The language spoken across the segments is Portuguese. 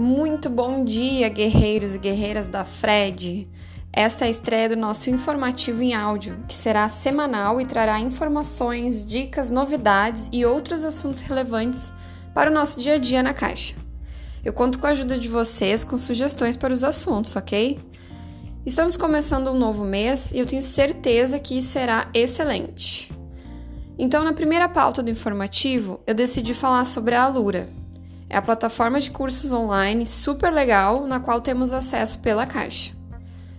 Muito bom dia, guerreiros e guerreiras da Fred! Esta é a estreia do nosso informativo em áudio, que será semanal e trará informações, dicas, novidades e outros assuntos relevantes para o nosso dia a dia na Caixa. Eu conto com a ajuda de vocês com sugestões para os assuntos, ok? Estamos começando um novo mês e eu tenho certeza que será excelente. Então, na primeira pauta do informativo, eu decidi falar sobre a Alura, é a plataforma de cursos online super legal na qual temos acesso pela Caixa.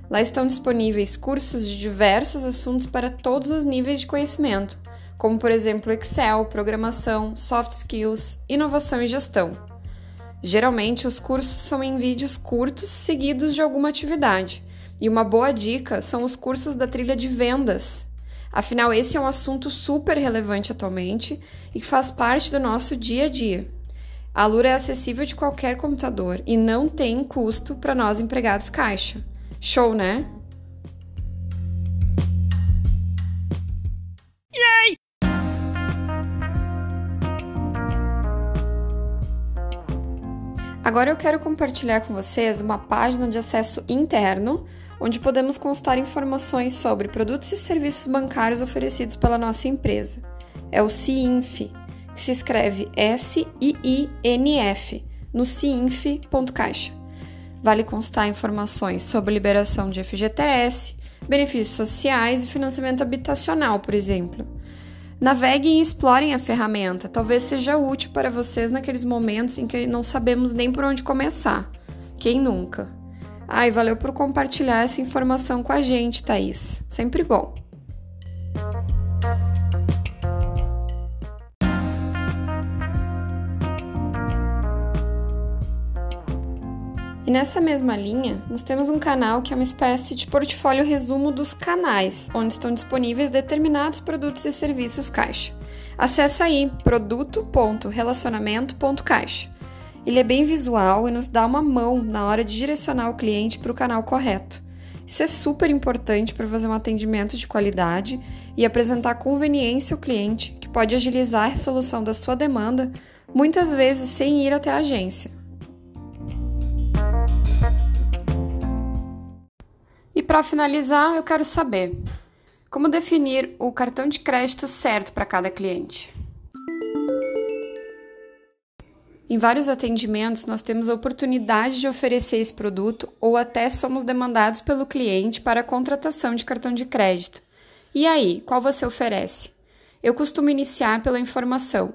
Lá estão disponíveis cursos de diversos assuntos para todos os níveis de conhecimento, como por exemplo Excel, programação, soft skills, inovação e gestão. Geralmente os cursos são em vídeos curtos seguidos de alguma atividade, e uma boa dica são os cursos da trilha de vendas. Afinal, esse é um assunto super relevante atualmente e que faz parte do nosso dia a dia. A Lura é acessível de qualquer computador e não tem custo para nós empregados caixa. Show, né? Yay! Agora eu quero compartilhar com vocês uma página de acesso interno onde podemos consultar informações sobre produtos e serviços bancários oferecidos pela nossa empresa. É o CINF, se escreve S-I-I-N-F, no ciinf.caixa. Vale constar informações sobre liberação de FGTS, benefícios sociais e financiamento habitacional, por exemplo. Naveguem e explorem a ferramenta, talvez seja útil para vocês naqueles momentos em que não sabemos nem por onde começar. Quem nunca? Ai, valeu por compartilhar essa informação com a gente, Thaís. Sempre bom. E nessa mesma linha, nós temos um canal que é uma espécie de portfólio resumo dos canais, onde estão disponíveis determinados produtos e serviços Caixa. Acesse aí produto.relacionamento.caixa. Ele é bem visual e nos dá uma mão na hora de direcionar o cliente para o canal correto. Isso é super importante para fazer um atendimento de qualidade e apresentar conveniência ao cliente, que pode agilizar a resolução da sua demanda, muitas vezes sem ir até a agência. Para finalizar, eu quero saber como definir o cartão de crédito certo para cada cliente. Em vários atendimentos, nós temos a oportunidade de oferecer esse produto ou até somos demandados pelo cliente para a contratação de cartão de crédito. E aí, qual você oferece? Eu costumo iniciar pela informação.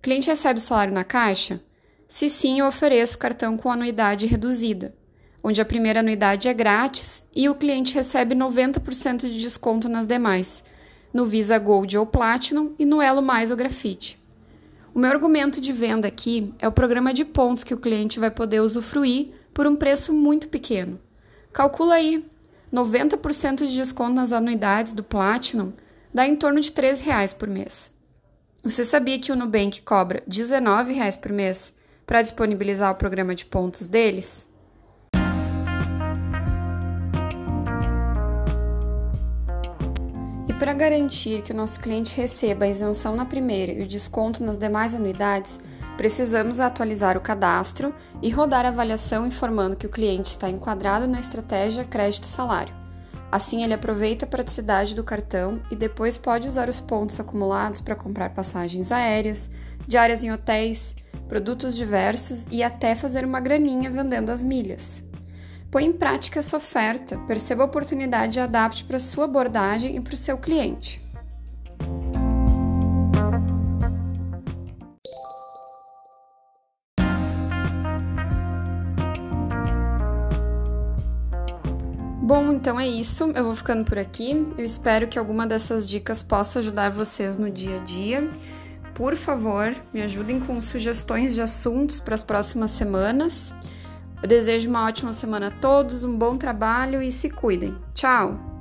Cliente recebe o salário na caixa? Se sim, eu ofereço cartão com anuidade reduzida onde a primeira anuidade é grátis e o cliente recebe 90% de desconto nas demais, no Visa Gold ou Platinum e no Elo Mais ou Grafite. O meu argumento de venda aqui é o programa de pontos que o cliente vai poder usufruir por um preço muito pequeno. Calcula aí, 90% de desconto nas anuidades do Platinum dá em torno de R$ 3,00 por mês. Você sabia que o Nubank cobra R$ 19,00 por mês para disponibilizar o programa de pontos deles? Para garantir que o nosso cliente receba a isenção na primeira e o desconto nas demais anuidades, precisamos atualizar o cadastro e rodar a avaliação informando que o cliente está enquadrado na estratégia crédito-salário. Assim, ele aproveita a praticidade do cartão e depois pode usar os pontos acumulados para comprar passagens aéreas, diárias em hotéis, produtos diversos e até fazer uma graninha vendendo as milhas. Põe em prática essa oferta, perceba a oportunidade e adapte para a sua abordagem e para o seu cliente. Bom, então é isso. Eu vou ficando por aqui. Eu espero que alguma dessas dicas possa ajudar vocês no dia a dia. Por favor, me ajudem com sugestões de assuntos para as próximas semanas. Eu desejo uma ótima semana a todos, um bom trabalho e se cuidem. Tchau!